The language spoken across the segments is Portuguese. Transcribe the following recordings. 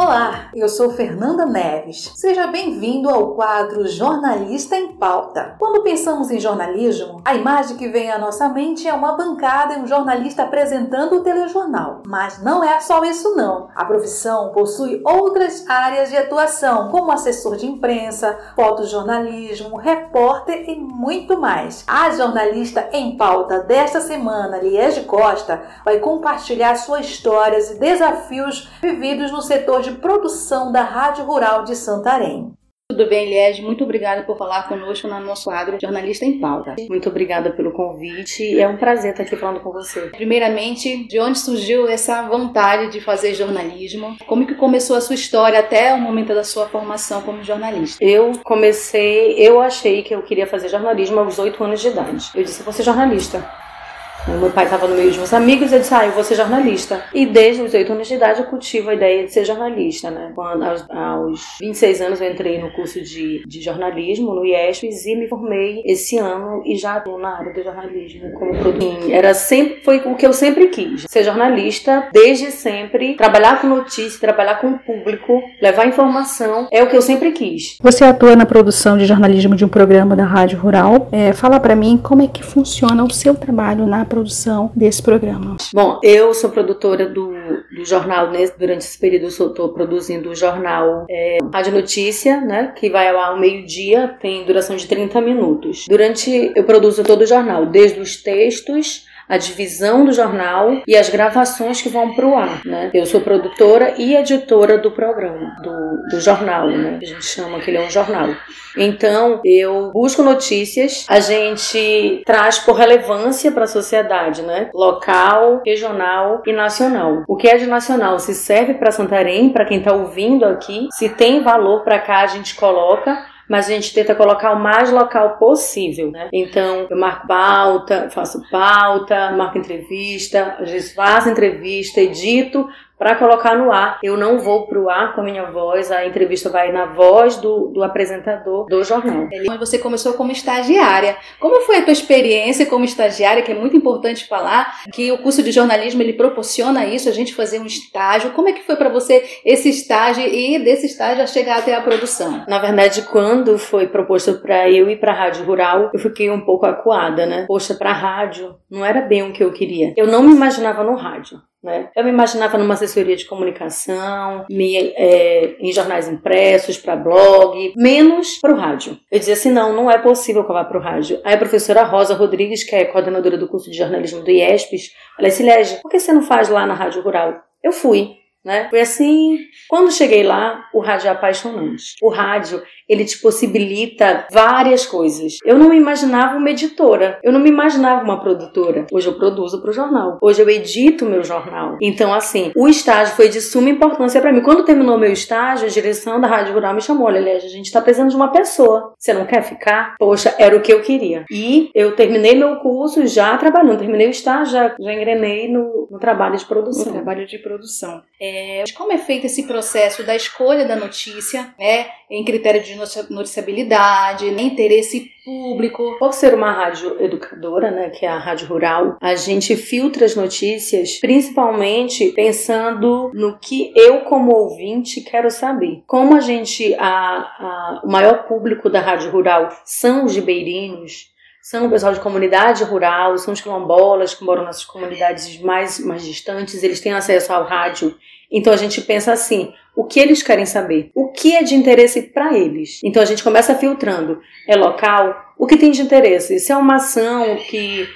Olá, eu sou Fernanda Neves. Seja bem-vindo ao quadro Jornalista em Pauta. Quando pensamos em jornalismo, a imagem que vem à nossa mente é uma bancada e um jornalista apresentando o telejornal. Mas não é só isso não. A profissão possui outras áreas de atuação, como assessor de imprensa, fotojornalismo, repórter e muito mais. A jornalista em pauta desta semana, Liege Costa, vai compartilhar suas histórias e desafios vividos no setor de de produção da Rádio Rural de Santarém. Tudo bem, Liege? Muito obrigada por falar conosco no nosso quadro Jornalista em Pauta. Muito obrigada pelo convite. É um prazer estar aqui falando com você. Primeiramente, de onde surgiu essa vontade de fazer jornalismo? Como que começou a sua história até o momento da sua formação como jornalista? Eu comecei, eu achei que eu queria fazer jornalismo aos 8 anos de idade. Eu disse, vou ser jornalista. Meu pai estava no meio de uns amigos e eu disse, ah, eu vou ser jornalista. E desde os 8 anos de idade eu cultivo a ideia de ser jornalista, né? Quando, aos, aos 26 anos eu entrei no curso de, de jornalismo no IESPES e me formei esse ano e já estou na área do jornalismo como produtor. Era sempre, foi o que eu sempre quis. Ser jornalista desde sempre, trabalhar com notícia, trabalhar com o público, levar informação, é o que eu sempre quis. Você atua na produção de jornalismo de um programa da Rádio Rural. É, fala para mim como é que funciona o seu trabalho na produção desse programa? Bom, eu sou produtora do, do jornal, né? durante esse período eu estou produzindo o jornal é, Rádio Notícia, né? que vai ao meio-dia, tem duração de 30 minutos. Durante, eu produzo todo o jornal, desde os textos a divisão do jornal e as gravações que vão para o ar, né? Eu sou produtora e editora do programa, do, do jornal, né? A gente chama que ele é um jornal. Então, eu busco notícias, a gente traz por relevância para a sociedade, né? Local, regional e nacional. O que é de nacional se serve para Santarém, para quem está ouvindo aqui, se tem valor para cá, a gente coloca mas a gente tenta colocar o mais local possível, né? Então, eu marco pauta, faço pauta, marco entrevista, às vezes faço entrevista, edito, para colocar no ar. Eu não vou para o ar com a minha voz, a entrevista vai na voz do, do apresentador do jornal. Você começou como estagiária. Como foi a tua experiência como estagiária, que é muito importante falar, que o curso de jornalismo ele proporciona isso, a gente fazer um estágio. Como é que foi para você esse estágio e desse estágio a chegar até a produção? Na verdade, quando foi proposto para eu ir para a Rádio Rural, eu fiquei um pouco acuada, né? Poxa, para rádio não era bem o que eu queria. Eu não me imaginava no rádio. Né? Eu me imaginava numa assessoria de comunicação, me, é, em jornais impressos, para blog, menos para o rádio. Eu dizia assim: não, não é possível que eu vá para o rádio. Aí a professora Rosa Rodrigues, que é coordenadora do curso de jornalismo do IESPES, falou assim: Lege, por que você não faz lá na Rádio Rural? Eu fui. Né? Foi assim, quando cheguei lá, o rádio é apaixonante. O rádio, ele te possibilita várias coisas. Eu não me imaginava uma editora, eu não me imaginava uma produtora. Hoje eu produzo para o jornal. Hoje eu edito meu jornal. Então, assim, o estágio foi de suma importância para mim. Quando terminou meu estágio, a direção da Rádio Rural me chamou: olha, a gente está precisando de uma pessoa. Você não quer ficar? Poxa, era o que eu queria. E eu terminei meu curso já trabalhando, terminei o estágio, já, já engrenei no, no trabalho de produção. No trabalho de produção. É, como é feito esse processo da escolha da notícia, né, em critério de noticiabilidade, né, interesse público? Por ser uma rádio educadora, né, que é a rádio rural, a gente filtra as notícias principalmente pensando no que eu como ouvinte quero saber. Como a gente, a, a, o maior público da rádio rural são os ribeirinhos, são o pessoal de comunidade rural, são os quilombolas que moram nessas comunidades mais, mais distantes, eles têm acesso ao rádio. Então a gente pensa assim: o que eles querem saber? O que é de interesse para eles? Então a gente começa filtrando: é local? O que tem de interesse? Se é uma ação que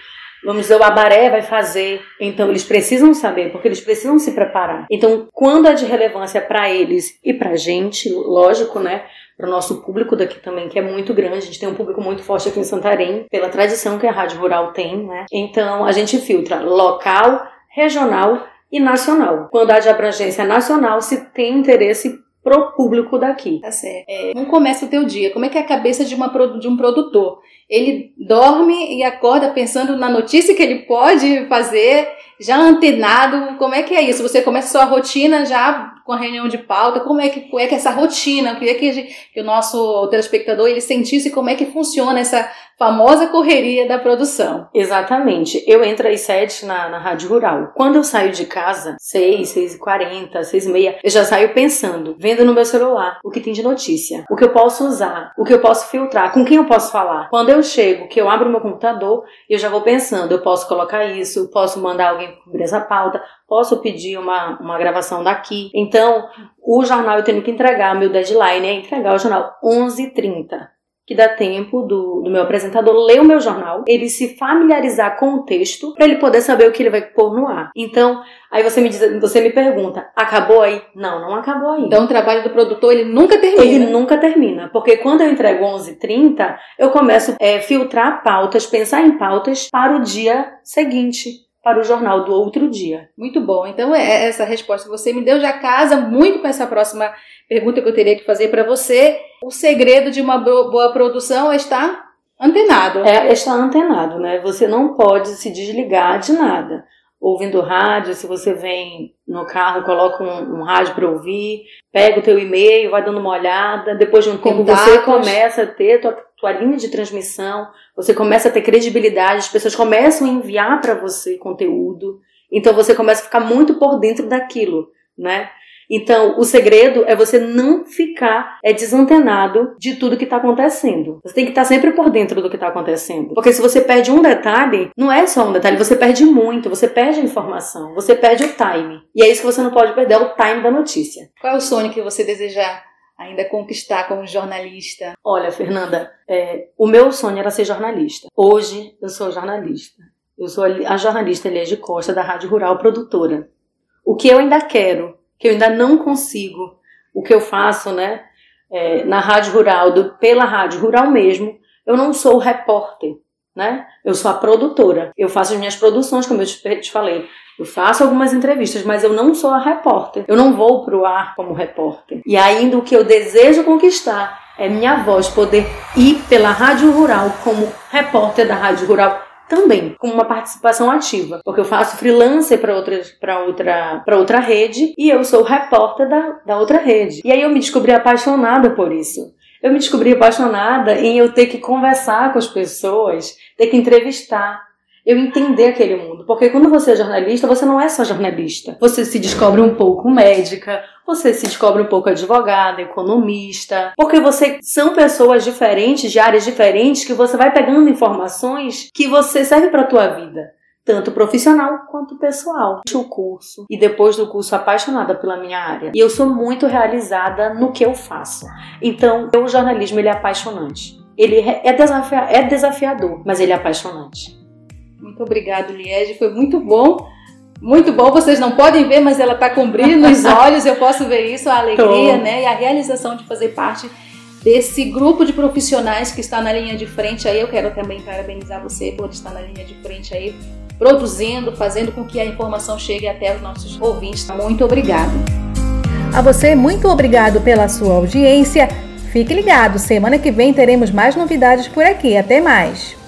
vamos dizer, o Abaré vai fazer. Então, eles precisam saber, porque eles precisam se preparar. Então, quando é de relevância para eles e para a gente, lógico, né? Para o nosso público daqui também, que é muito grande. A gente tem um público muito forte aqui em Santarém, pela tradição que a Rádio Rural tem, né? Então, a gente filtra local, regional e nacional. Quando há de abrangência nacional, se tem interesse pro público daqui. Tá certo. É, como começa o teu dia? Como é que é a cabeça de, uma, de um produtor? Ele dorme e acorda pensando na notícia que ele pode fazer, já antenado. Como é que é isso? Você começa a sua rotina já com a reunião de pauta, como é que, é que essa rotina, eu queria que, que o nosso telespectador ele sentisse como é que funciona essa famosa correria da produção. Exatamente. Eu entro às sete na, na Rádio Rural. Quando eu saio de casa, seis, seis e quarenta, seis e meia, eu já saio pensando, vendo no meu celular o que tem de notícia, o que eu posso usar, o que eu posso filtrar, com quem eu posso falar. Quando eu chego, que eu abro meu computador, eu já vou pensando, eu posso colocar isso, posso mandar alguém cobrir essa pauta, posso pedir uma, uma gravação daqui. Então, o jornal eu tenho que entregar, meu deadline é entregar o jornal 11h30 que dá tempo do, do meu apresentador ler o meu jornal, ele se familiarizar com o texto, para ele poder saber o que ele vai pôr no ar. Então, aí você me diz, você me pergunta, acabou aí? Não, não acabou aí. Então, o trabalho do produtor ele nunca termina. Ele nunca termina, porque quando eu entrego 11:30, eu começo a é, filtrar pautas, pensar em pautas para o dia seguinte para o jornal do outro dia. Muito bom. Então, é essa resposta que você me deu já casa muito com essa próxima pergunta que eu teria que fazer para você. O segredo de uma boa produção é estar antenado. É, é estar antenado, né? Você não pode se desligar de nada. Ouvindo rádio, se você vem no carro, coloca um, um rádio para ouvir, pega o teu e-mail, vai dando uma olhada, depois de um tempo Contatos. você começa a ter tua, tua linha de transmissão, você começa a ter credibilidade, as pessoas começam a enviar para você conteúdo, então você começa a ficar muito por dentro daquilo, né? Então, o segredo é você não ficar é, desantenado de tudo que está acontecendo. Você tem que estar tá sempre por dentro do que está acontecendo. Porque se você perde um detalhe, não é só um detalhe, você perde muito, você perde a informação, você perde o time. E é isso que você não pode perder, é o time da notícia. Qual é o sonho que você deseja ainda conquistar como jornalista? Olha, Fernanda, é, o meu sonho era ser jornalista. Hoje eu sou jornalista. Eu sou a jornalista Elias Costa da Rádio Rural Produtora. O que eu ainda quero que eu ainda não consigo, o que eu faço, né, é, na rádio rural, do, pela rádio rural mesmo, eu não sou repórter, né? Eu sou a produtora. Eu faço as minhas produções, como eu te, te falei. Eu faço algumas entrevistas, mas eu não sou a repórter. Eu não vou pro ar como repórter. E ainda o que eu desejo conquistar é minha voz poder ir pela rádio rural como repórter da rádio rural também com uma participação ativa, porque eu faço freelancer para outra para outra para outra rede e eu sou repórter da, da outra rede. E aí eu me descobri apaixonada por isso. Eu me descobri apaixonada em eu ter que conversar com as pessoas, ter que entrevistar, eu entender aquele mundo. Porque quando você é jornalista, você não é só jornalista. Você se descobre um pouco médica, você se descobre um pouco advogada, economista, porque você são pessoas diferentes, de áreas diferentes, que você vai pegando informações que você serve para a tua vida tanto profissional quanto pessoal. O curso e depois do curso apaixonada pela minha área. E eu sou muito realizada no que eu faço. Então, o jornalismo ele é apaixonante. Ele é, desafia é desafiador, mas ele é apaixonante. Muito obrigado, Liege. Foi muito bom. Muito bom, vocês não podem ver, mas ela está com brilho nos olhos, eu posso ver isso, a alegria, Tô. né? E a realização de fazer parte desse grupo de profissionais que está na linha de frente aí. Eu quero também parabenizar você por estar na linha de frente aí, produzindo, fazendo com que a informação chegue até os nossos ouvintes. Muito obrigado. A você, muito obrigado pela sua audiência. Fique ligado, semana que vem teremos mais novidades por aqui. Até mais.